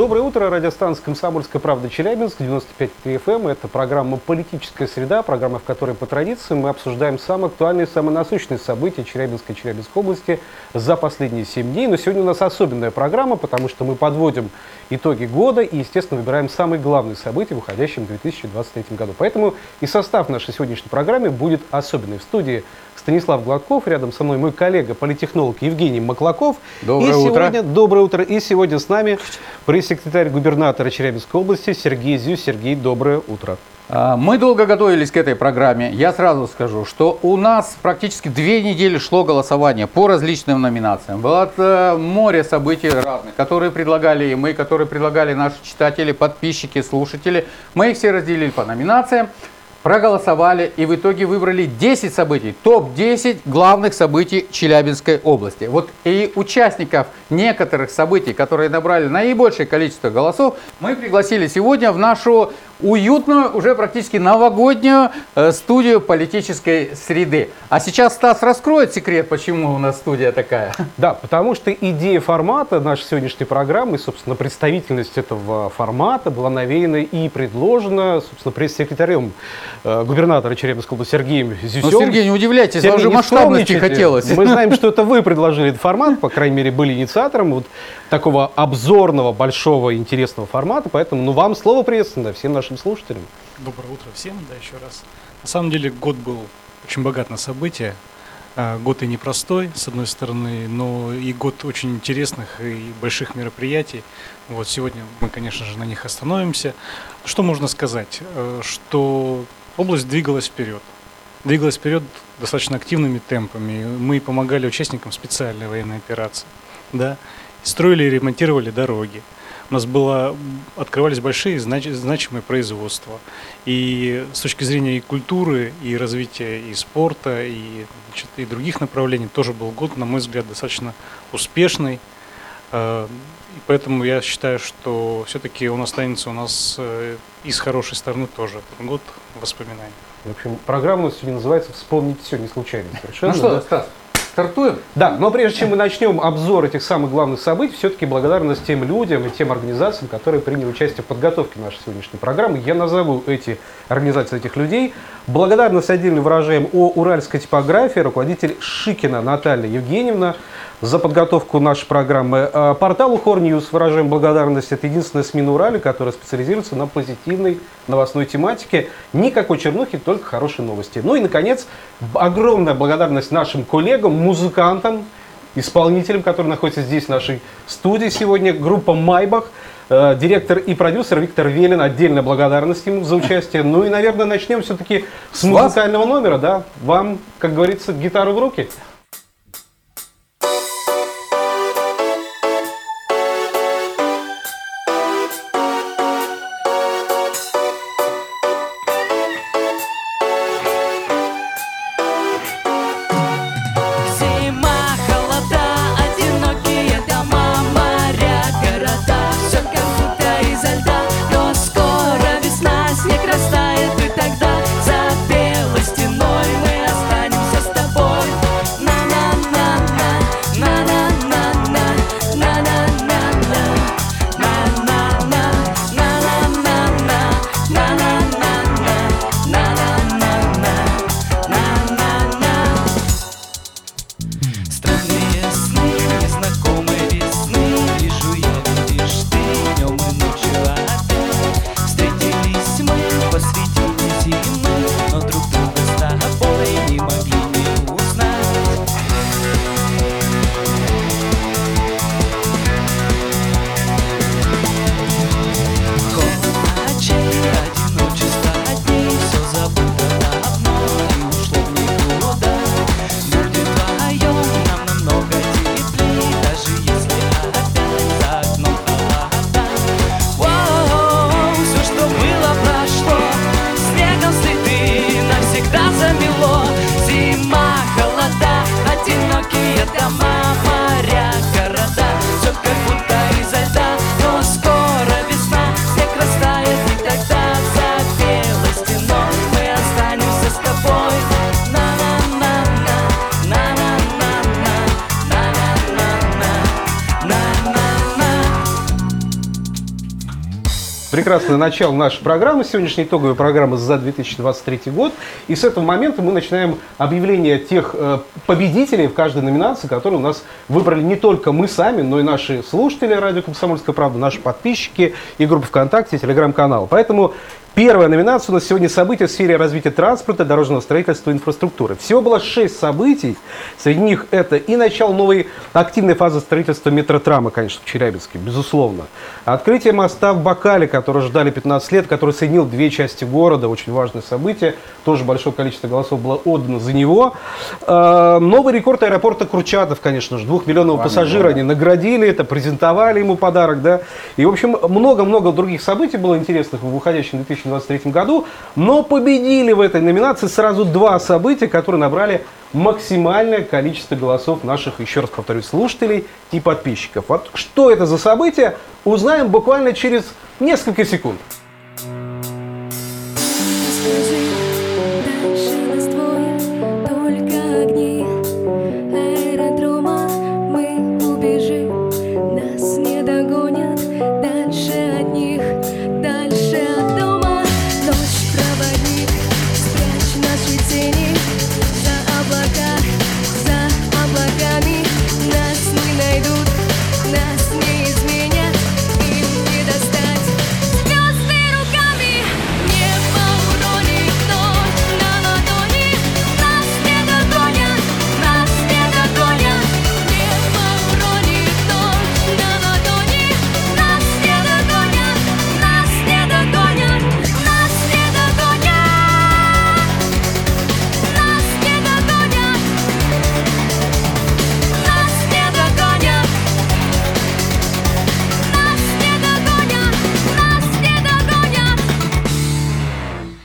Доброе утро, радиостанция «Комсомольская правда» Челябинск, 95 FM. Это программа «Политическая среда», программа, в которой по традиции мы обсуждаем самые актуальные, самые насущные события Челябинской и Челябинской области за последние 7 дней. Но сегодня у нас особенная программа, потому что мы подводим итоги года и, естественно, выбираем самые главные события в уходящем 2023 году. Поэтому и состав нашей сегодняшней программы будет особенный. В студии Станислав Гладков, рядом со мной мой коллега, политехнолог Евгений Маклаков. Доброе и утро. Сегодня, доброе утро. И сегодня с нами пресс-секретарь губернатора Челябинской области Сергей Зю. Сергей, доброе утро. А, Мы долго готовились к этой программе. Я сразу скажу, что у нас практически две недели шло голосование по различным номинациям. Было э, море событий разных, которые предлагали и мы, которые предлагали наши читатели, подписчики, слушатели. Мы их все разделили по номинациям, проголосовали и в итоге выбрали 10 событий, топ-10 главных событий Челябинской области. Вот и участников некоторых событий, которые набрали наибольшее количество голосов, мы пригласили сегодня в нашу уютную, уже практически новогоднюю э, студию политической среды. А сейчас Стас раскроет секрет, почему у нас студия такая. Да, потому что идея формата нашей сегодняшней программы, собственно, представительность этого формата была навеяна и предложена, собственно, пресс-секретарем э, губернатора Челябинской области Сергеем Зюсем. Ну, Сергей, не удивляйтесь, Сергей, вам же масштабности хотелось. Мы знаем, что это вы предложили этот формат, по крайней мере, были инициатором вот такого обзорного, большого, интересного формата, поэтому, ну, вам слово приветственно, всем нашим слушателям. Доброе утро всем, да, еще раз. На самом деле год был очень богат на события. А, Год и непростой, с одной стороны, но и год очень интересных и больших мероприятий. Вот сегодня мы, конечно же, на них остановимся. Что можно сказать? Э, Что область двигалась вперед. Двигалась вперед достаточно активными темпами. Мы помогали участникам специальной военной операции. Да? Строили и ремонтировали дороги. У нас было, открывались большие знач- значимые производства. И с точки зрения и культуры, и развития и спорта, и, значит, и других направлений тоже был год, на мой взгляд, достаточно успешный. Э, И поэтому я считаю, что все-таки он останется у нас э, и с хорошей стороны тоже. Год воспоминаний. В общем, программа у нас сегодня называется «Вспомнить все не случайно». Совершенно, Ну что, да? Стас, стартуем? Да, но прежде чем мы начнем обзор этих самых главных событий, все-таки благодарность тем людям и тем организациям, которые приняли участие в подготовке нашей сегодняшней программы. Я назову эти организации, этих людей. Благодарность отдельно выражаем о уральской типографии, руководитель Шикина Наталья Евгеньевна за подготовку нашей программы. Э, Порталу Хорньюз выражаем благодарность. Это единственная СМИ на Урале, которая специализируется на позитивной новостной тематике. Никакой чернухи, только хорошие новости. Ну и, наконец, огромная благодарность нашим коллегам, музыкантам, исполнителям, которые находятся здесь, в нашей студии сегодня. Группа «Майбах», э, директор и продюсер Виктор Велин. Отдельная благодарность ему за участие. Ну и, наверное, начнем все-таки с музыкального номера. Да? Вам, как говорится, гитару в руки. Прекрасное начало нашей программы, сегодняшней итоговой программы за 2023 год. И с этого момента мы начинаем объявление тех э, победителей в каждой номинации, которые у нас выбрали не только мы сами, но и наши слушатели радио «Комсомольская правда», наши подписчики и группа ВКонтакте, и телеграм-канал. Поэтому Первая номинация у нас сегодня события в сфере развития транспорта, дорожного строительства и инфраструктуры. Всего было шесть событий. Среди них это и начало новой активной фазы строительства метротрама, конечно, в Челябинске, безусловно. Открытие моста в Бакале, который ждали 15 лет, который соединил две части города, очень важное событие. Тоже большое количество голосов было отдано за него. Э, Новый рекорд аэропорта Курчатов, конечно же, двухмиллионного пассажира они наградили это, презентовали ему подарок, да. И, в общем, много-много других событий было интересных в уходящем 2023 году, но победили в этой номинации сразу два события, которые набрали максимальное количество голосов наших, еще раз повторюсь, слушателей и подписчиков. Вот что это за событие, узнаем буквально через несколько секунд.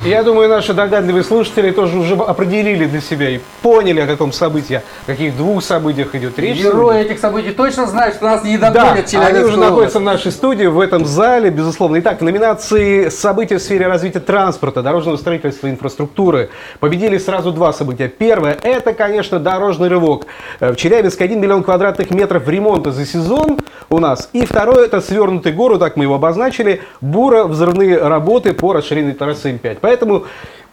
Я думаю, наши догадливые слушатели тоже уже определили для себя и поняли, о каком событии, о каких двух событиях идет речь. Герои этих событий точно знают, что нас не Да, догонят они уже находятся в нашей студии, в этом зале, безусловно. Итак, номинации «События в сфере развития транспорта, дорожного строительства инфраструктуры» победили сразу два события. Первое – это, конечно, дорожный рывок. Э, В Челябинске 1 миллион квадратных метров ремонта за сезон у нас. И второе – это свернутый город, так мы его обозначили, буро-взрывные работы по расширенной трассы М5. Поэтому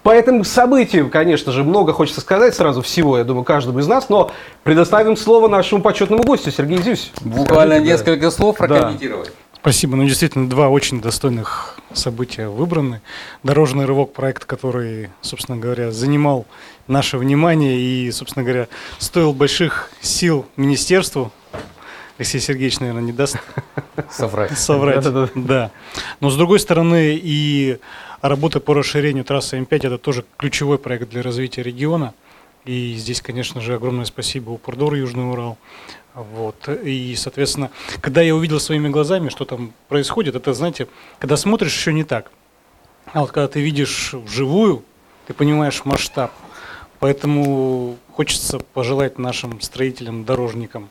по этому событию, конечно же, много хочется сказать сразу всего, я думаю, каждому из нас, но предоставим слово нашему почетному гостю, Сергей Зюсь. Буквально Скажите, да. несколько слов Да. прокомментировать. Спасибо. Ну, действительно, два очень достойных события выбраны. Дорожный рывок проект, который, собственно говоря, занимал наше внимание и, собственно говоря, стоил больших сил министерству. Алексей Сергеевич, наверное, не даст Соврать. соврать. Да. Но с другой стороны, и работа по расширению трассы М5 это тоже ключевой проект для развития региона. И здесь, конечно же, огромное спасибо Упордор Южный Урал. Вот. И, соответственно, когда я увидел своими глазами, что там происходит, это, знаете, когда смотришь, еще не так. А вот когда ты видишь вживую, ты понимаешь масштаб. Поэтому хочется пожелать нашим строителям, дорожникам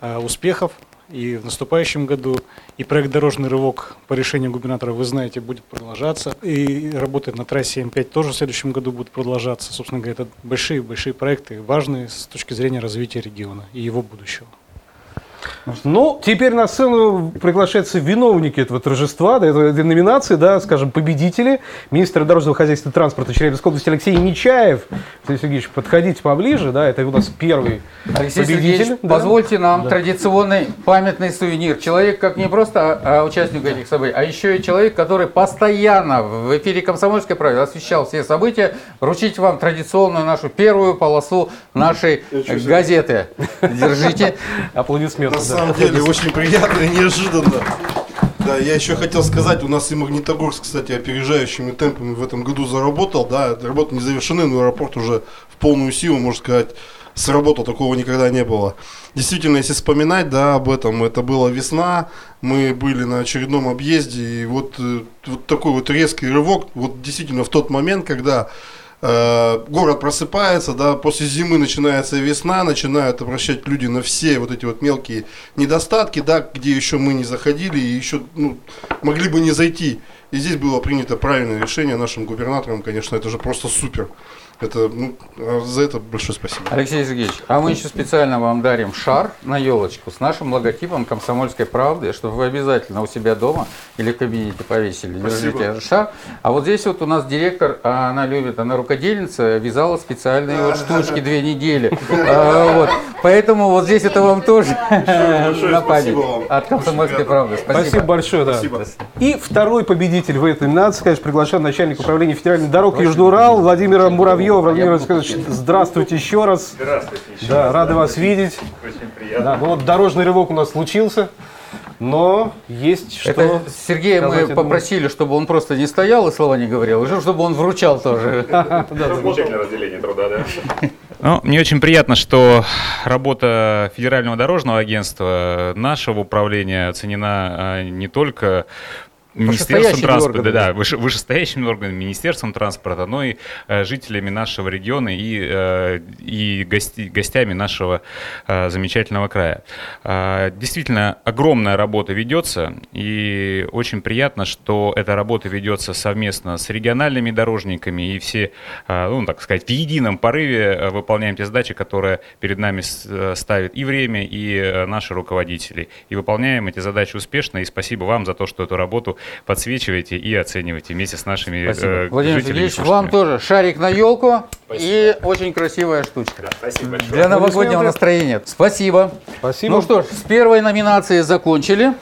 э, успехов и в наступающем году. И проект «Дорожный рывок» по решению губернатора, вы знаете, будет продолжаться. И работы на трассе М5 тоже в следующем году будут продолжаться. Собственно говоря, это большие-большие проекты, важные с точки зрения развития региона и его будущего. Ну, теперь на сцену приглашаются виновники этого торжества, да, этой, номинации, да, скажем, победители. Министр дорожного хозяйства и транспорта Челябинской области Алексей Нечаев. Алексей Сергеевич, подходите поближе, да, это у нас первый Алексей победитель. Сергеевич, да. позвольте нам традиционный памятный сувенир. Человек, как не просто а, участник этих событий, а еще и человек, который постоянно в эфире «Комсомольской правды» освещал все события, вручить вам традиционную нашу первую полосу нашей газеты. Держите. Аплодисменты. На да. самом деле очень приятно и неожиданно. Да, я еще хотел сказать, у нас и Магнитогорск, кстати, опережающими темпами в этом году заработал. Да, работы не завершены, но аэропорт уже в полную силу, можно сказать, сработал. Такого никогда не было. Действительно, если вспоминать, да, об этом, это была весна, мы были на очередном объезде, и вот, э, вот такой вот резкий рывок, вот действительно в тот момент, когда город просыпается, да, после зимы начинается весна, начинают обращать люди на все вот эти вот мелкие недостатки, да, где еще мы не заходили и еще ну, могли бы не зайти И здесь было принято правильное решение нашим губернатором, конечно, это же просто супер. Это, ну, а за это большое спасибо. Алексей Сергеевич, а мы еще специально вам дарим шар на елочку с нашим логотипом «Комсомольской правды», чтобы вы обязательно у себя дома или в кабинете повесили. Держите этот шар. А вот здесь вот у нас директор, а она любит, она рукодельница, вязала специальные вот штучки две недели. А, вот. Поэтому вот здесь это вам тоже на память спасибо от «Комсомольской правды». Спасибо, большое, да. Спасибо. И второй победитель в этой номинации, конечно, приглашен начальник управления федеральных дорог Южный Урал Владимира Муравьева. Владимир Владимирович, здравствуйте еще раз. Здравствуйте. Да, рады вас видеть. Очень приятно. Да, ну вот дорожный рывок у нас случился, но есть что... Это Сергея сказать, мы попросили, чтобы он просто не стоял и слова не говорил, уже чтобы он вручал тоже. Замечательное разделение труда, да? Ну, мне очень приятно, что работа Федерального дорожного агентства, нашего управления оценена а, не только Министерством транспорта, органами. да, выше- вышестоящими органами, Министерством транспорта, но и э, жителями нашего региона и, э, и гости- гостями нашего э, замечательного края. А, Действительно, огромная работа ведется, и очень приятно, что эта работа ведется совместно с региональными дорожниками, и все, э, ну, так сказать, в едином порыве э, выполняем те задачи, которые перед нами э, ставит и время, и э, наши руководители. И выполняем эти задачи успешно, и спасибо вам за то, что эту работу подсвечиваете и оцениваете вместе с нашими Спасибо. э, Владимир Сергеевич, вам тоже шарик на елку и очень красивая штучка. Спасибо большое. Для новогоднего настроения. Спасибо. Спасибо. Ну что ж, с первой номинации закончили,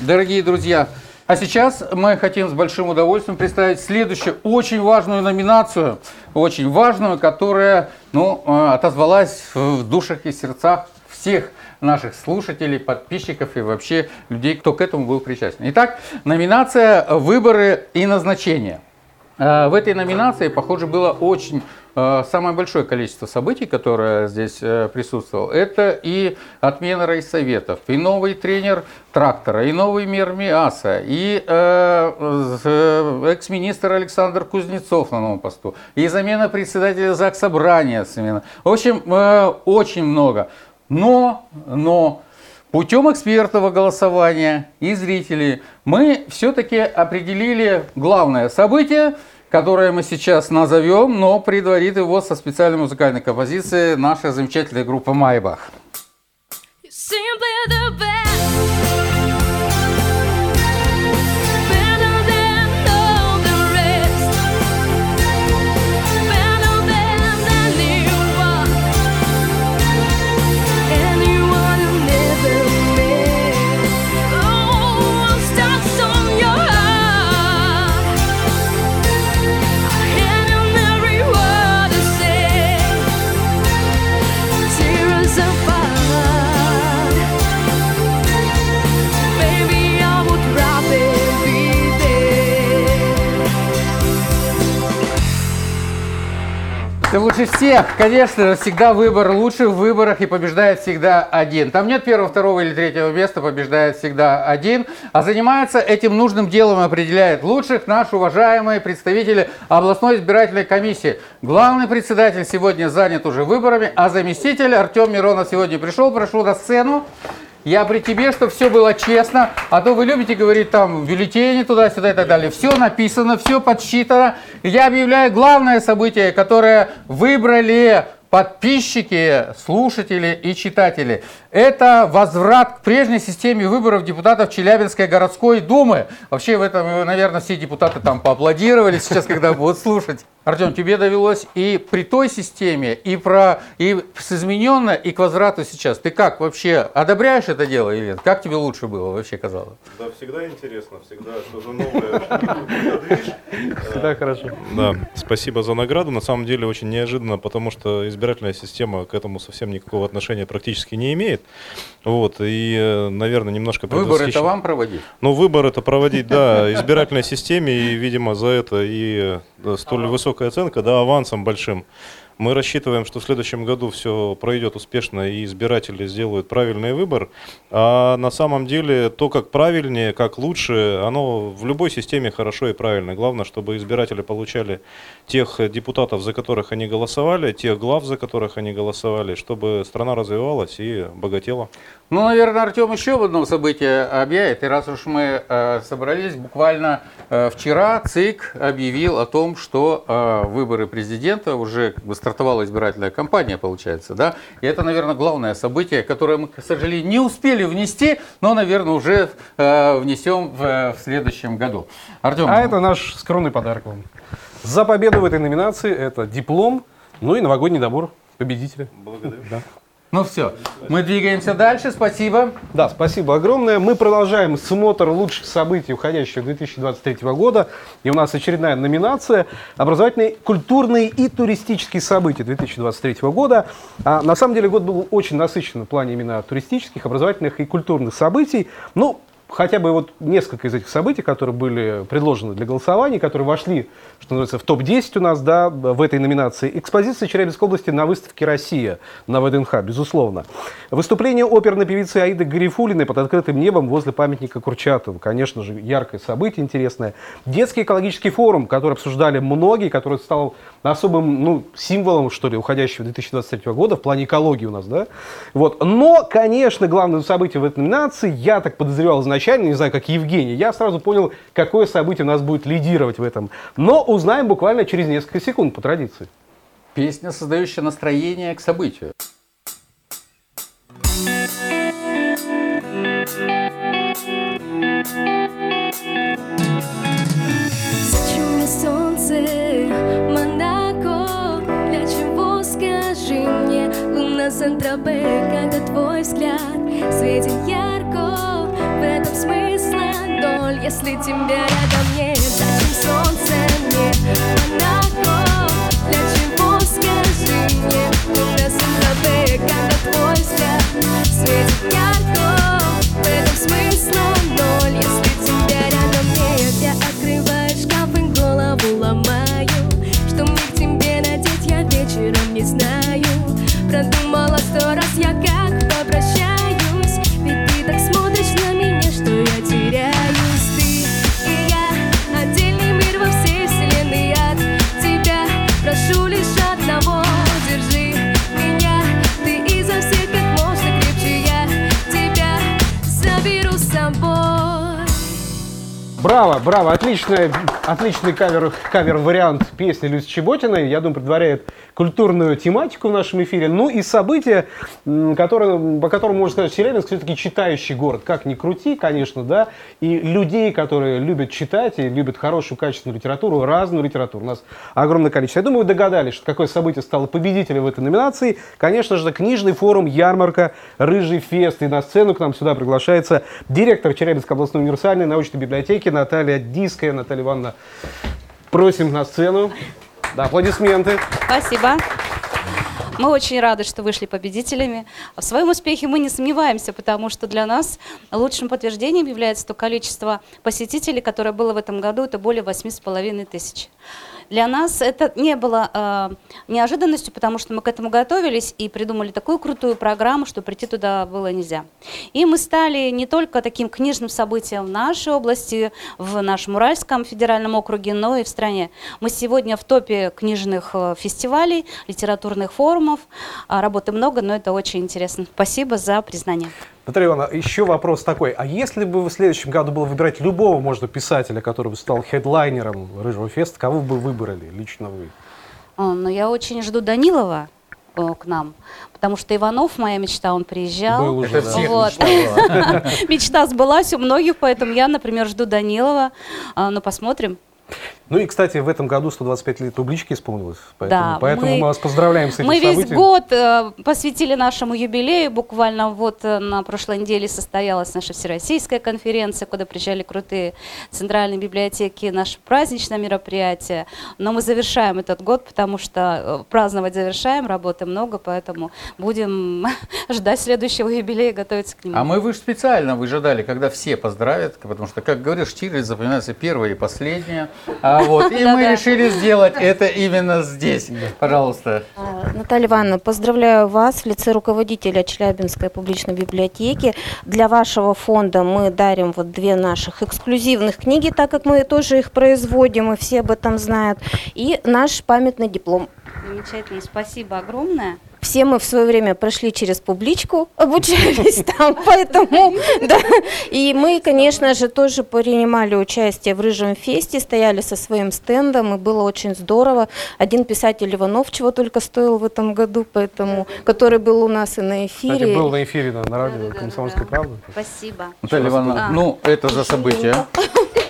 дорогие друзья. А сейчас мы хотим с большим удовольствием представить следующую очень важную номинацию, очень важную, которая ну, э, отозвалась в душах и сердцах всех наших слушателей, подписчиков и вообще людей, кто к этому был причастен. Итак, номинация «Выборы и назначения». Э, В этой номинации, похоже, было очень э, самое большое количество событий, которое здесь э, присутствовало. Это и отмена райсоветов, и новый тренер трактора, и новый мэр МИАСа, и экс-министр Александр Кузнецов на новом посту, и замена председателя ЗАГС Собрания. В общем, очень много. Но, но Путем экспертного голосования и зрителей мы все-таки определили главное событие, которое мы сейчас назовем, но предварит его со специальной музыкальной композицией наша замечательная группа «Майбах». Simply the best. Ты лучше всех, конечно всегда выбор лучше в выборах и побеждает всегда один. Там нет первого, второго или третьего места, побеждает всегда один. А занимается этим нужным делом и определяет лучших наш уважаемый представитель областной избирательной комиссии. Главный председатель сегодня занят уже выборами, а заместитель Артем Миронов сегодня пришел, прошу на сцену. Я при тебе, чтобы все было честно, а то вы любите говорить там бюллетени туда-сюда и так далее. Все написано, все подсчитано. Я объявляю главное событие, которое выбрали подписчики, слушатели и читатели. Это возврат к прежней системе выборов депутатов Челябинской городской думы. Вообще в этом, наверное, все депутаты там поаплодировали сейчас, когда будут слушать. Артем, тебе довелось и при той системе, и, про, и с измененной, и к возврату сейчас. Ты как вообще одобряешь это дело или нет? Как тебе лучше было вообще казалось? Да, всегда интересно, всегда что-то новое. Да, хорошо. Да, спасибо за награду. На самом деле очень неожиданно, потому что избирательная система к этому совсем никакого отношения практически не имеет. Вот, и, э, наверное, немножко Выборы это вам проводить? Ну, выбор это проводить, да, избирательной системе, и, видимо, за это и э, столь высокая оценка, да, авансом большим. Мы рассчитываем, что в следующем году все пройдет успешно и избиратели сделают правильный выбор. А на самом деле то, как правильнее, как лучше, оно в любой системе хорошо и правильно. Главное, чтобы избиратели получали тех депутатов, за которых они голосовали, тех глав, за которых они голосовали, чтобы страна развивалась и богатела. Ну, наверное, Артем еще об одном событии объявит. И раз уж мы э, собрались, буквально э, вчера ЦИК объявил о том, что э, выборы президента уже как бы стартовала избирательная кампания, получается, да? И это, наверное, главное событие, которое мы, к сожалению, не успели внести, но, наверное, уже э, внесем в, в следующем году. Артем, А это наш скромный подарок вам. За победу в этой номинации это диплом, ну и новогодний набор победителя. Благодарю. Да. Ну все, мы двигаемся дальше, спасибо. Да, спасибо огромное. Мы продолжаем смотр лучших событий уходящего 2023 года. И у нас очередная номинация «Образовательные, культурные и туристические события 2023 года». А, на самом деле год был очень насыщен в плане именно туристических, образовательных и культурных событий. Ну, хотя бы вот несколько из этих событий, которые были предложены для голосования, которые вошли, что называется, в топ-10 у нас, да, в этой номинации. Экспозиция Челябинской области на выставке «Россия» на ВДНХ, безусловно. Выступление оперной певицы Аиды Гарифулиной под открытым небом возле памятника Курчатову. Конечно же, яркое событие, интересное. Детский экологический форум, который обсуждали многие, который стал особым ну, символом, что ли, уходящего 2023 года в плане экологии у нас, да. Вот. Но, конечно, главное событие в этой номинации, я так подозревал изначально, не знаю, как Евгений, я сразу понял, какое событие у нас будет лидировать в этом. Но узнаем буквально через несколько секунд по традиции. Песня, создающая настроение к событию. Зачем мне солнце, Монако? Для чего, скажи мне, луна Сан-Тропе, когда твой взгляд светит ярко? Этом смысла ноль, если тебя рядом нет. Зачем солнце мне, Монако? Для чего, скажи мне, луна Сан-Тропе, когда твой светит ярко? В смысла ноль, если тебя рядом нет. Я открываю шкаф и голову ломаю Что мне тебе надеть, я вечером не знаю Продумала сто раз я как Браво, браво, отличный, отличный кавер, кавер-вариант песни Люси Чеботиной. Я думаю, предваряет культурную тематику в нашем эфире. Ну и события, которые, по которым можно сказать, Челябинск все-таки читающий город. Как ни крути, конечно, да. И людей, которые любят читать и любят хорошую, качественную литературу, разную литературу. У нас огромное количество. Я думаю, вы догадались, что какое событие стало победителем в этой номинации. Конечно же, книжный форум, ярмарка, рыжий фест. И на сцену к нам сюда приглашается директор Челябинской областной универсальной научной библиотеки Наталья Диская. Наталья Ивановна, просим на сцену. Да, аплодисменты. Спасибо. Мы очень рады, что вышли победителями. В своем успехе мы не сомневаемся, потому что для нас лучшим подтверждением является то количество посетителей, которое было в этом году, это более 8,5 тысяч. Для нас это не было э, неожиданностью, потому что мы к этому готовились и придумали такую крутую программу, что прийти туда было нельзя. И мы стали не только таким книжным событием в нашей области, в нашем Уральском федеральном округе, но и в стране. Мы сегодня в топе книжных э, фестивалей, литературных форумов. А, Работы много, но это очень интересно. Спасибо за признание. Наталья Ивановна, еще вопрос такой. А если бы в следующем году было выбирать любого, можно, писателя, который бы стал хедлайнером Рыжего феста, кого бы вы выбрали, лично вы? А, Но я очень жду Данилова э, к нам, потому что Иванов, моя мечта, он приезжал. Был уже, Это да. Вот. мечта. Мечта сбылась у многих, поэтому я, например, жду Данилова. А, Ну, посмотрим. Ну и, кстати, в этом году 125 лет Ублички исполнилось, поэтому, Да, поэтому мы- мы, вас поздравляем с этим Мы весь событием. год э, посвятили нашему юбилею. Буквально вот э, на прошлой неделе состоялась наша всероссийская конференция, куда приезжали крутые центральные библиотеки, наше праздничное мероприятие. Но мы завершаем этот год, потому что э, праздновать завершаем, работы много, поэтому будем ждать следующего юбилея, готовиться к нему. А мы вы специально выжидали, когда все поздравят, потому что, как говоришь, Штирлиц запоминается первое и последнее. А А, вот, и мы решили сделать это именно здесь. Пожалуйста. А, Наталья Ивановна, поздравляю вас в лице руководителя Челябинской публичной библиотеки. Для вашего фонда мы дарим вот две наших эксклюзивных книги, так как мы тоже их производим, и все об этом знают, и наш памятный диплом. Замечательно, спасибо огромное. Все мы в свое время прошли через публичку, обучались там, поэтому, да. И мы, конечно же, тоже принимали участие в Рыжем фесте, стояли со своим стендом, и было очень здорово. Один писатель Иванов чего только стоил в этом году, поэтому, который был у нас и на эфире. Кстати, был на эфире на, на радио. «Комсомольская правда». Спасибо. Наталья Ивановна, ну, это за событие.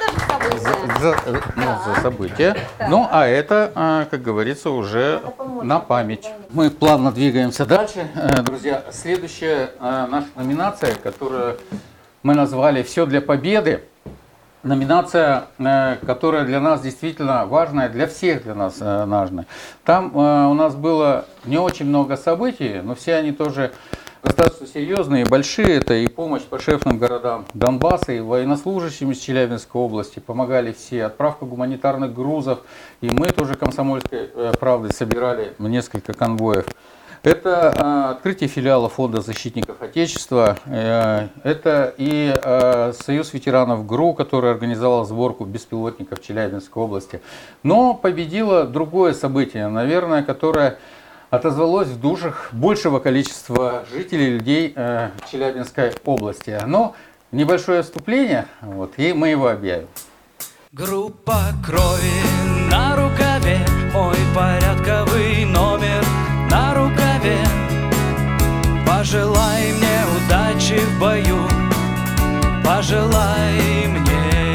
За, за- ну, за событие. Ну, а это, а, как говорится, уже на память. Мы плавно двигаемся дальше. Э, Друзья, следующая э, наша номинация, которую мы назвали «Все для победы». Номинация, э, которая для нас действительно важная, для всех для нас э, важная. Там э, у нас было не очень много событий, но все они тоже достаточно серьезные и большие. Это и помощь подшефным городам Донбасса, и военнослужащим из Челябинской области. Помогали все. Отправка гуманитарных грузов. И мы тоже комсомольской э, правдой собирали несколько конвоев. Это э, открытие филиала Фонда защитников Отечества. Э, это и Союз ветеранов ГРУ, который организовал сборку беспилотников в Челябинской области. Но победило другое событие, наверное, которое отозвалось в душах большего количества жителей, людей э, Челябинской области. Но небольшое вступление, вот, и мы его объявим. Группа крови на рукаве Мой порядковый номер на рукаве Пожелай мне удачи в бою Пожелай мне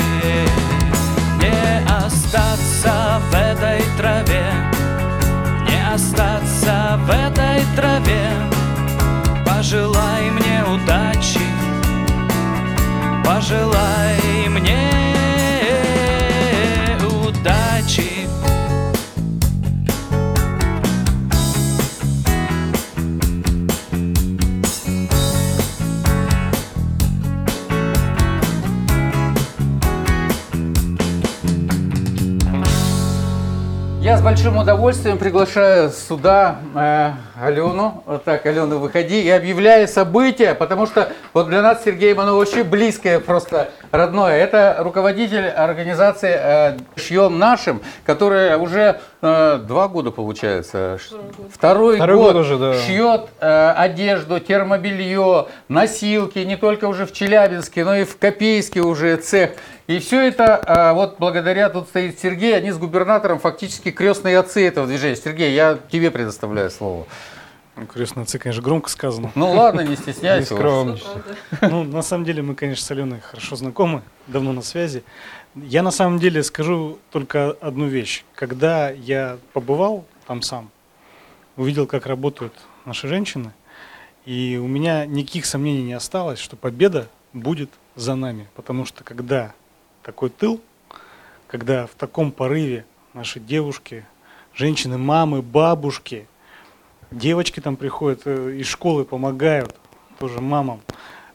Не остаться в этой траве остаться в этой траве. Пожелай мне удачи Пожелай мне Я с большим удовольствием приглашаю сюда э, Алену. Вот так, Алена, выходи. И объявляю событие, потому что вот для нас Сергей оно очень близкое, просто родное. Это руководитель организации э, «Шьем нашим», которая уже э, два года, получается. Второй, Второй год, год уже, да. шьет э, одежду, термобелье, носилки, не только уже в Челябинске, но и в Копейске уже цех. И все это а, вот благодаря, тут стоит Сергей, они с губернатором фактически крестные отцы этого движения. Сергей, я тебе предоставляю слово. Ну, крестные отцы, конечно, громко сказано. Ну ладно, не стесняйся. скромничай. Ну, на самом деле, мы, конечно, с Аленой хорошо знакомы, давно на связи. Я на самом деле скажу только одну вещь. Когда я побывал там сам, увидел, как работают наши женщины, и у меня никаких сомнений не осталось, что победа будет за нами. Потому что когда такой тыл, когда в таком порыве наши девушки, женщины, мамы, бабушки, девочки там приходят э, из школы, помогают тоже мамам.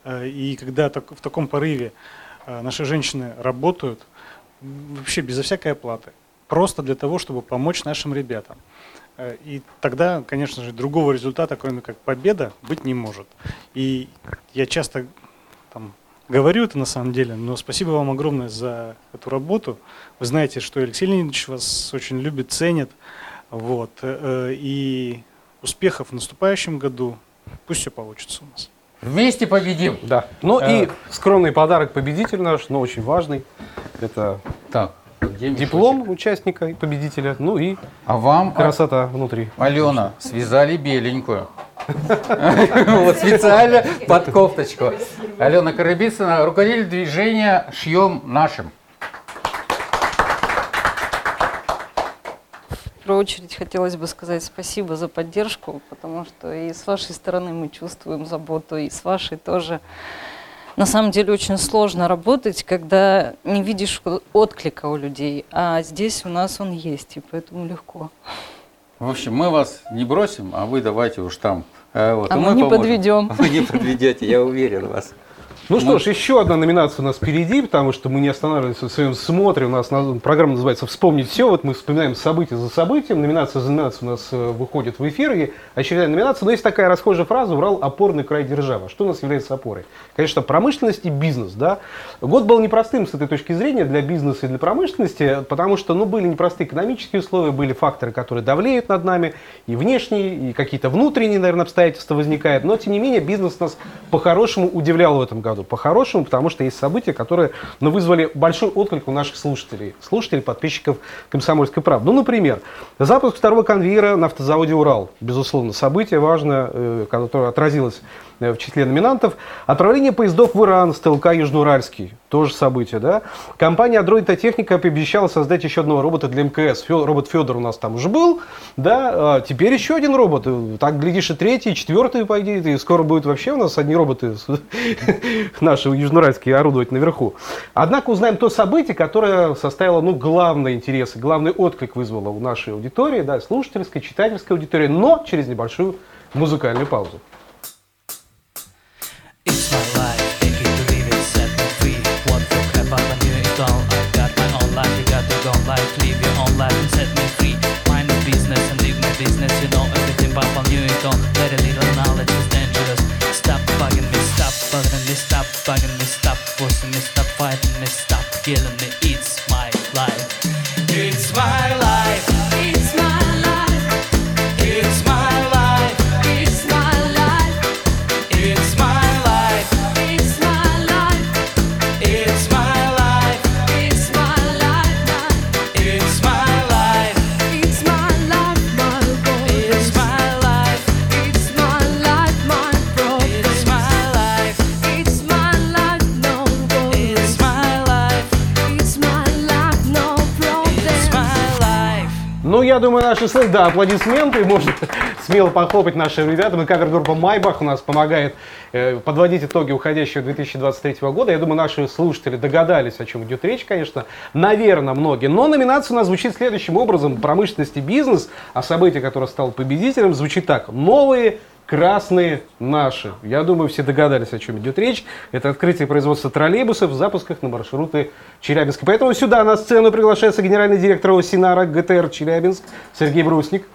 Э, И когда в таком порыве э, наши женщины работают, вообще безо всякой оплаты, просто для того, чтобы помочь нашим ребятам. И тогда, конечно же, другого результата, кроме как победа, быть не может. И я часто там, говорю это на самом деле, но спасибо вам огромное за эту работу. Вы знаете, что Алексей Леонидович вас очень любит, ценит. Вот. И успехов в наступающем году. Пусть все получится у нас. Вместе победим. Да. Ну Э. и скромный подарок победителю наш, но очень важный. Это Так, диплом участника и победителя, ну и А вам, а, красота внутри. Алена, связали беленькую. Вот специально под кофточку. Алена Карабицына, руководитель движения «Шьем нашим». Первую очередь хотелось бы сказать спасибо за поддержку, потому что и с вашей стороны мы чувствуем заботу, и с вашей тоже. На самом деле очень сложно работать, когда не видишь отклика у людей, а здесь у нас он есть, и поэтому легко. В общем, мы вас не бросим, а вы давайте уж там. э, вот, А и мы не поможем. подведем. Вы не подведете, я уверен в вас. Ну что ж, еще одна номинация у нас впереди, потому что мы не останавливаемся в своем смотре. У нас на- программа называется «Вспомнить все». Вот мы вспоминаем событие за событием. Номинация за номинацией у нас э, выходит в эфир. И очередная номинация. Но есть такая расхожая фраза «Урал – опорный край державы». Что у нас является опорой? Конечно, промышленность и бизнес. Да? Год был непростым с этой точки зрения для бизнеса и для промышленности, потому что ну, были непростые экономические условия, были факторы, которые давлеют над нами, и внешние, и какие-то внутренние, наверное, обстоятельства возникают. Но, тем не менее, бизнес нас по-хорошему удивлял в этом году. По-хорошему, потому что есть события, которые ну, вызвали большой отклик у наших слушателей, слушателей, подписчиков «Комсомольской правды». Ну, например, запуск второго конвейера на автозаводе «Урал». Безусловно, событие важное, э, которое отразилось в числе номинантов. Отправление поездов в Иран с ТЛК Южноуральский. Тоже событие, да? Компания Android Техника пообещала создать еще одного робота для МКС. Фё- робот Федор у нас там уже был, да? А теперь еще один робот. Э, Так, глядишь, и третий, и четвертый пойдет. И скоро будет вообще у нас одни роботы наши южноуральские орудовать наверху. Однако узнаем то событие, которое составило ну, главный интерес главный отклик вызвало у нашей аудитории, да, слушательской, читательской аудитории, но через небольшую музыкальную паузу. business, you know everything about my new income. Думаю, наши слышат, да, аплодисменты, можно смело похлопать нашим ребятам. И кавер-группа «Майбах» у нас помогает э, подводить итоги уходящего 2023 года. Я думаю, наши слушатели догадались, о чем идет речь, конечно. Наверное, многие. Но номинация у нас звучит следующим образом. Промышленность и бизнес, а событие, которое стало победителем, звучит так. Новые Красные наши. Я думаю, все догадались, о чем идет речь. Это открытие производства троллейбусов в запусках на маршруты Челябинска. Поэтому сюда на сцену приглашается генеральный директор Осинара ГТР Челябинск Сергей Брусник.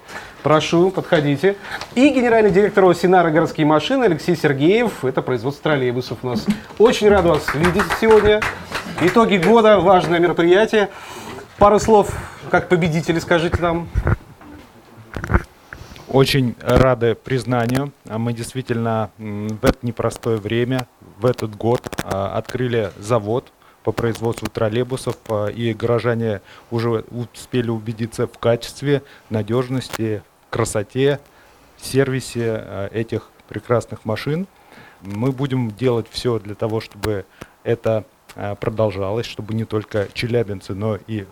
Прошу, подходите. И генеральный директор Осинара городские машины Алексей Сергеев. Это производство троллейбусов у нас. Очень рад вас видеть сегодня. Итоги года, важное мероприятие. Пару слов, как победители, скажите нам. Очень рады признанию. А Мы действительно в это непростое время, в этот год а, открыли завод по производству троллейбусов, а, и горожане уже успели убедиться в качестве, надежности, красоте, сервисе этих прекрасных машин. Мы будем делать все для того, чтобы это продолжалось, чтобы не только челябинцы, но и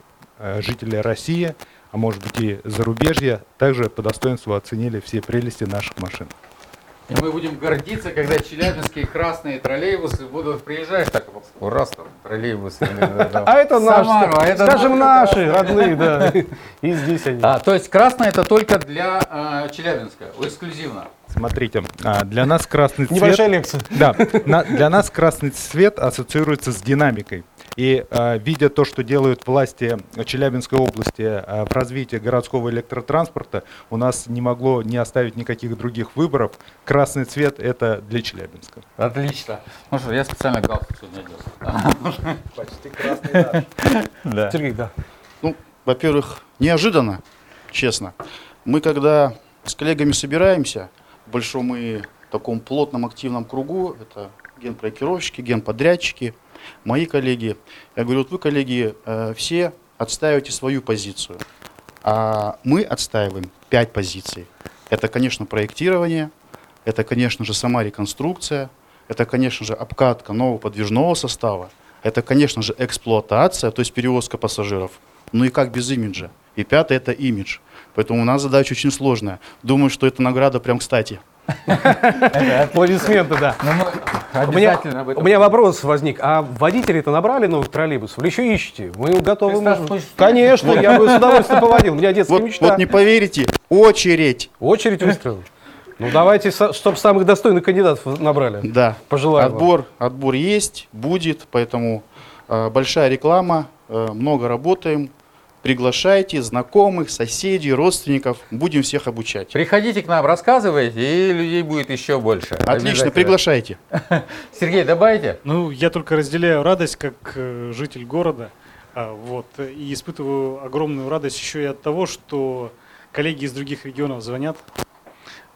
жители России, а может быть и зарубежья, также по достоинству оценили все прелести наших машин. И мы будем гордиться, когда челябинские красные троллейбусы будут приезжать, так вот, раз там троллейбусы. А это наши, а скажем, наши, родные, да. И здесь они. А, то есть красное это только для э, Челябинска, эксклюзивно. Смотрите, а, для нас красный цвет... Небольшая лекция. Да, для нас красный цвет ассоциируется с динамикой. И а, видя то, что делают власти Челябинской области а, в развитии городского электротранспорта, у нас не могло не оставить никаких других выборов. Красный цвет это для Челябинска. Отлично. Ну что, я специально галстук сегодня одел. Почти красный Да. Сергей, да. Ну, во-первых, неожиданно, честно. Мы когда с коллегами собираемся в большом и таком плотном активном кругу, это генпроектировщики, генподрядчики, мои коллеги, я говорю, вот вы, коллеги, э, все отстаиваете свою позицию, а мы отстаиваем пять позиций. Это, конечно, проектирование, это, конечно же, сама реконструкция, это, конечно же, обкатка нового подвижного состава, это, конечно же, эксплуатация, то есть перевозка пассажиров. Ну и как без имиджа? И пятое – это имидж. Поэтому у нас задача очень сложная. Думаю, что эта награда прям кстати. Аплодисменты, да. Ну, У меня, у вопрос возник. А водителей-то набрали новых троллейбусов? Или еще ищете? Мы готовы. Можем- Конечно, я бы с удовольствием поводил. У меня детская Вот, мечта. вот не поверите, очередь. Очередь выстроил. Ну давайте, чтобы самых достойных кандидатов набрали. Да. Пожелаем. вам. Отбор, отбор есть, будет, поэтому э, большая реклама, э, много работаем. Приглашайте знакомых, соседей, родственников. Будем всех обучать. Приходите к нам, рассказывайте, и людей будет еще больше. Отлично, приглашайте. Сергей, добавите? Ну, я только разделяю радость как э, житель города. А, вот, и испытываю огромную радость еще и от того, что коллеги из других регионов звонят.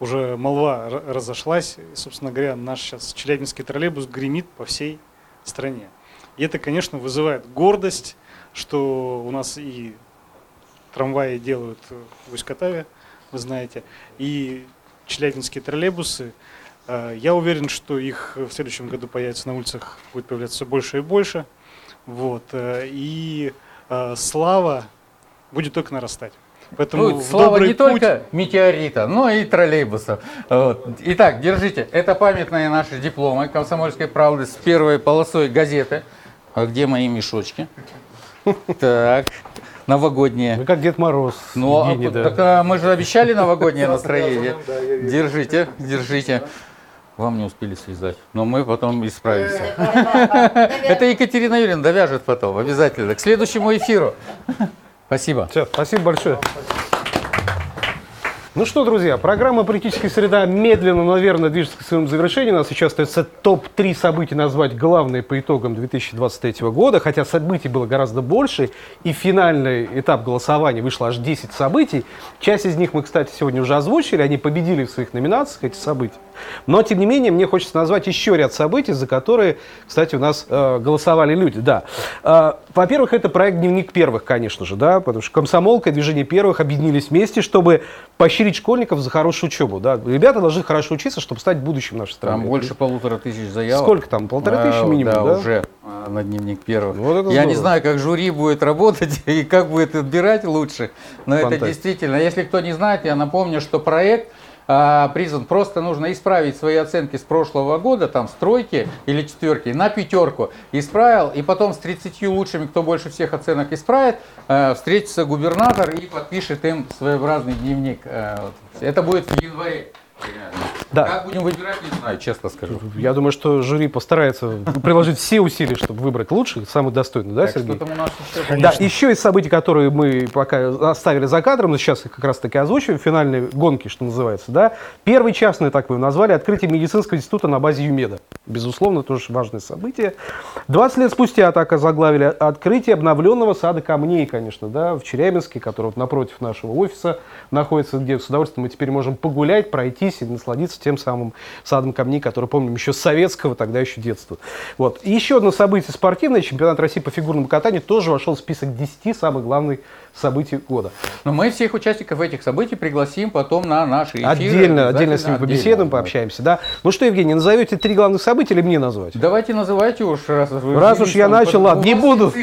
Уже молва разошлась. И, собственно говоря, наш сейчас челябинский троллейбус гремит по всей стране. И это, конечно, вызывает гордость, что у нас и трамваи делают э, в Усть-Катаве, вы знаете, и челябинские троллейбусы. Э, Я уверен, что их в следующем году появится на улицах, будет появляться все больше и больше. Вот. э, И слава будет только нарастать. Поэтому Ну, слава не путь- только метеорита, но и троллейбусов. Вот. Итак, держите. Это памятные наши дипломы «Комсомольской правды» с первой полосой газеты. А где мои мешочки? Так, новогодние. Вы как Дед Мороз. Ну, а да. так, а, мы же обещали новогоднее настроение. Держите, держите. Вам не успели связать, но мы потом исправимся. Это Екатерина Юрьевна довяжет потом, обязательно. К следующему эфиру. Спасибо. Все, спасибо большое. Ну что, друзья, программа «Политическая среда» медленно, но верно движется к своему завершению. У нас сейчас остается топ-3 событий назвать главные по итогам 2023 года, хотя событий было гораздо больше, и финальный этап голосования вышло аж 10 событий. Часть из них мы, кстати, сегодня уже озвучили, они победили в своих номинациях, эти события. Но, тем не менее, мне хочется назвать еще ряд событий, за которые, кстати, у нас э, голосовали люди. Да. Э, во-первых, это проект «Дневник первых», конечно же, да, потому что комсомолка и движение первых объединились вместе, чтобы поощрить школьников за хорошую учебу. Да. Ребята должны хорошо учиться, чтобы стать будущим нашей страны. Там больше полутора тысяч заявок. Сколько там? Полторы тысячи А, минимум, да? уже а, на дневник первых. Вот это Я не здорово. знаю, как жюри будет работать и как будет отбирать лучше, но это Фантастика. действительно, если кто не знает, я напомню, что проект призван, просто нужно исправить свои оценки с прошлого года, там, с тройки или четверки на пятерку. Исправил, и потом с 30 лучшими, кто больше всех оценок исправит, а, встретится губернатор и подпишет им своеобразный дневник. А, вот. Это будет в январе. Да. Как будем выбирать, не знаю, честно скажу. Я думаю, что жюри постарается приложить все усилия, чтобы выбрать лучших, самых достойных, да, Так, Сергей? что там у нас еще? Да, еще из событий, которые мы пока оставили за кадром, но сейчас их как раз таки озвучиваем, финальные гонки, что называется, да. Первый частный, так вы его назвали, открытие медицинского института на базе ЮМЕДа. Безусловно, тоже важное событие. 20 лет спустя так озаглавили открытие обновленного сада камней, конечно, да, в Челябинске, который вот напротив нашего офиса находится, где с удовольствием мы теперь можем погулять, пройтись и насладиться тем самым садом камней, который помним еще с советского, тогда еще детства. Вот. И еще одно событие спортивное, чемпионат России по фигурному катанию, тоже вошел в список 10 самых главных событий года. Но мы всех участников этих событий пригласим потом на наши эфиры. Отдельно, отдельно с ними побеседуем, отдельно. пообщаемся, да. Ну что, Евгений, назовете три главных события или мне назвать? Давайте называйте уж, раз вы Раз уж я начал, ладно, не буду,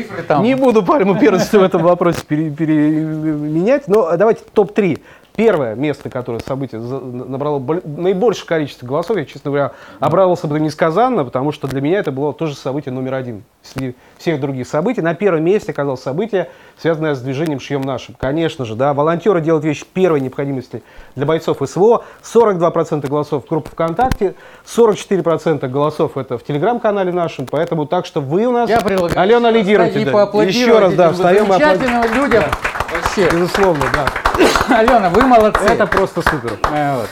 не буду пальму первенства в этом вопросе пере- переменять, но давайте топ-3. Первое место, которое событие набрало боль- наибольшее количество голосов, я, честно говоря, обрадовался бы несказанно, потому что для меня это было тоже событие номер один среди всех других событий. На первом месте оказалось событие, связанное с движением «Шьем нашим». Конечно же, да, волонтеры делают вещи первой необходимости для бойцов СВО. 42% голосов в группе ВКонтакте, 44% голосов это в телеграм-канале нашем, поэтому так что вы у нас, Я предлагаю Алена, лидируете. да. Еще раз, да, встаем и аплодируем. людям. Вообще. Безусловно, да. Алена, вы молодцы. Это просто супер. Э, вот.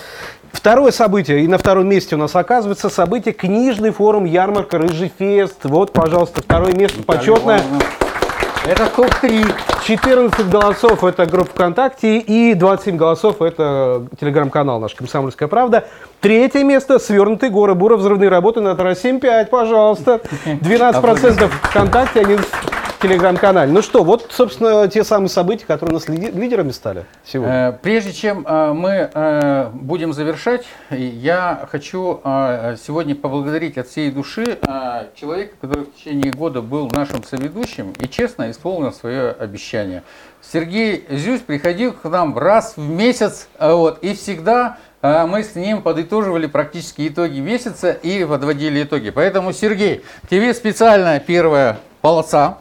Второе событие, и на втором месте у нас оказывается событие книжный форум ярмарка Рыжий Фест. Вот, пожалуйста, второе место почетное. Это топ-3. 14 голосов это группа ВКонтакте и 27 голосов это телеграм-канал наш «Комсомольская правда». Третье место «Свернутые горы Бура. Взрывные работы» на Тара 7.5, пожалуйста. 12% ВКонтакте, они в телеграм-канале. Ну что, вот, собственно, те самые события, которые у нас лидерами стали сегодня. Э, Прежде чем э, мы э, будем завершать, я хочу сегодня поблагодарить от всей души человека, который в течение года был нашим соведущим и честно исполнил свое обещание. Сергей Зюсь приходил к нам раз в месяц, вот, и всегда мы с ним подытоживали практически итоги месяца и подводили итоги. Поэтому, Сергей, тебе специальная первая полоса.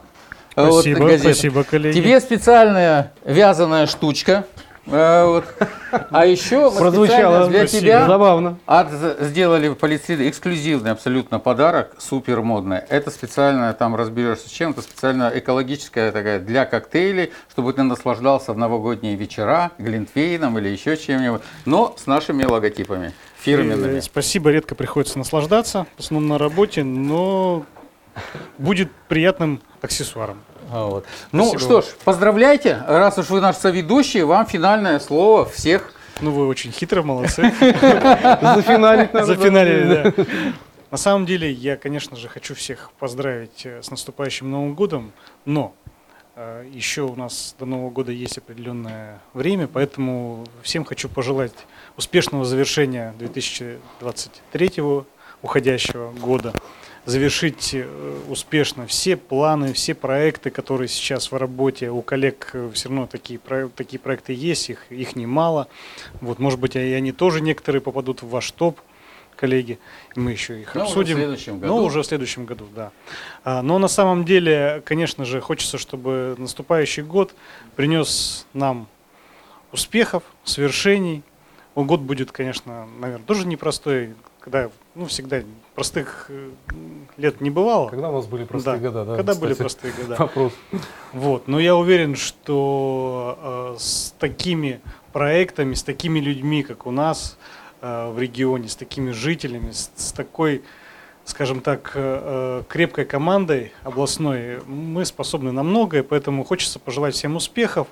Вот, Спасибо, газеты. спасибо, коллеги. Тебе специальная вязаная штучка. Э, вот. А еще Прозвучало для спасибо. тебя Забавно. от- сделали в полицейском эксклюзивный абсолютно подарок, супер модный. Это специально, там разберешься с чем, это специально экологическая такая для коктейлей, чтобы ты наслаждался в новогодние вечера глинтвейном или еще чем-нибудь, но с нашими логотипами фирменными. Э, Спасибо, редко приходится наслаждаться, в основном на работе, но будет приятным аксессуаром. А, вот. Ну Спасибо что ж, поздравляйте, раз уж вы наш соведущий, вам финальное слово всех. Ну, вы очень хитро, молодцы. Зафиналить надо. Зафиналили, да. На самом деле, я, конечно же, хочу всех поздравить э, с наступающим Новым годом, но э, еще у нас до Нового года есть определенное время, поэтому всем хочу пожелать успешного завершения 2023 уходящего года, завершить э, успешно все планы, все проекты, которые сейчас в работе. У коллег все равно такие, такие проекты есть, их, их немало. Вот, может быть, и они тоже некоторые попадут в ваш топ, коллеги. Мы еще их Ну, уже в обсудим. следующем году. Ну, уже в следующем году, да. А, Но на самом деле, конечно же, хочется, чтобы наступающий год принес нам успехов, свершений. Ну, Год будет, конечно, наверное, тоже непростой, когда, ну, всегда простых э, лет не бывало. Когда у нас были простые года, да, Когда кстати, были простые года. вопрос. Вот, но я уверен, что э, с такими проектами, с такими людьми, как у нас э, в регионе, с такими жителями, с, с такой, скажем так, э, э, крепкой командой областной, мы способны на многое, поэтому хочется пожелать всем успехов,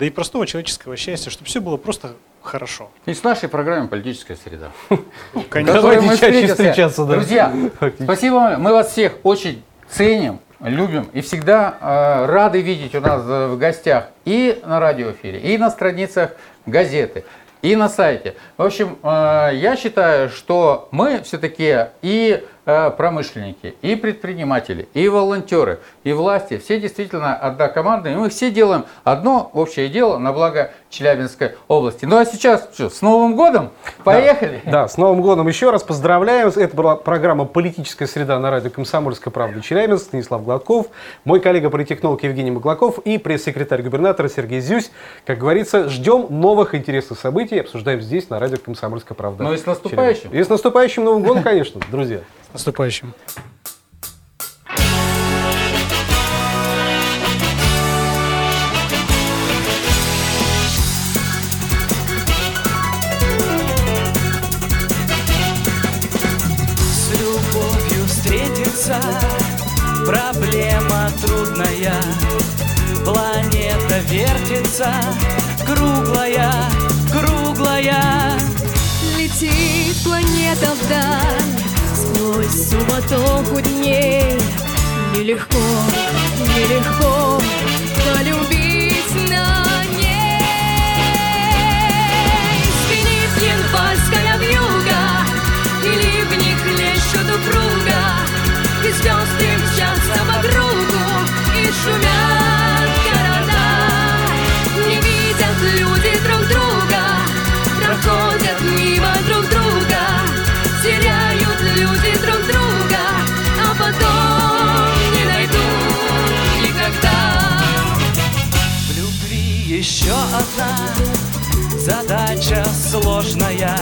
да и простого человеческого счастья, чтобы все было просто хорошо. И с нашей программой «Политическая среда». Конечно. мы Давайте чаще встречаться, да. Друзья, спасибо вам. Мы вас всех очень ценим, любим и всегда э, рады видеть у нас э, в гостях и на радиоэфире, и на страницах газеты, и на сайте. В общем, э, я считаю, что мы все-таки и промышленники, и предприниматели, и волонтеры, и власти, все действительно одна команда, и мы все делаем одно общее дело на благо Челябинской области. Ну а сейчас что, с Новым годом? Поехали! Да, с Новым годом еще раз поздравляем. Это была программа «Политическая среда» на радио «Комсомольская правда» Челябинск, Станислав Гладков, мой коллега-политехнолог Евгений Маклаков и пресс-секретарь губернатора Сергей Зюсь. Как говорится, ждем новых интересных событий, обсуждаем здесь на радио «Комсомольская правда». Ну и с наступающим. Челябинск. И с наступающим Новым годом, конечно, друзья. С наступающим. С любовью встретиться Проблема трудная. Планета вертится Круглая, круглая. Летит планета вдаль Сквозь суматоху дней Нелегко, нелегко Полюбить на ней. Звенит январская вьюга И ливни хлещут упруга И звезды мчатся по кругу И шумят еще одна Задача сложная.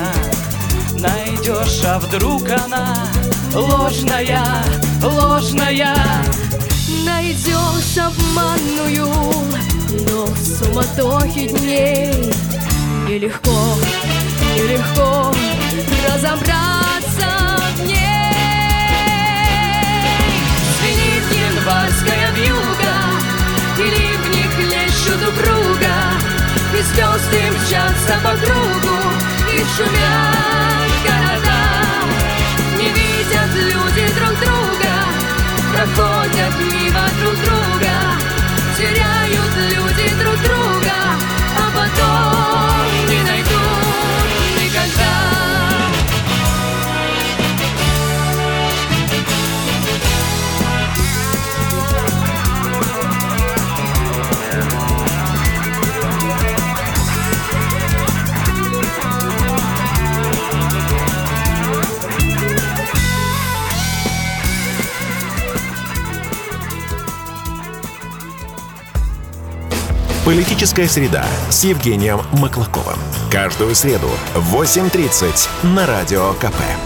Найдешь, а вдруг она Ложная, ложная. Найдешь обманную Но в суматохе дней Нелегко, нелегко Разобраться И звезды мчатся по кругу И шумят города. Не видят люди друг друга Проходят мимо друг друга Теряют люди друг друга А потом Политическая среда с Евгением Маклаковым. Каждую среду в 8.30 на Радио КП.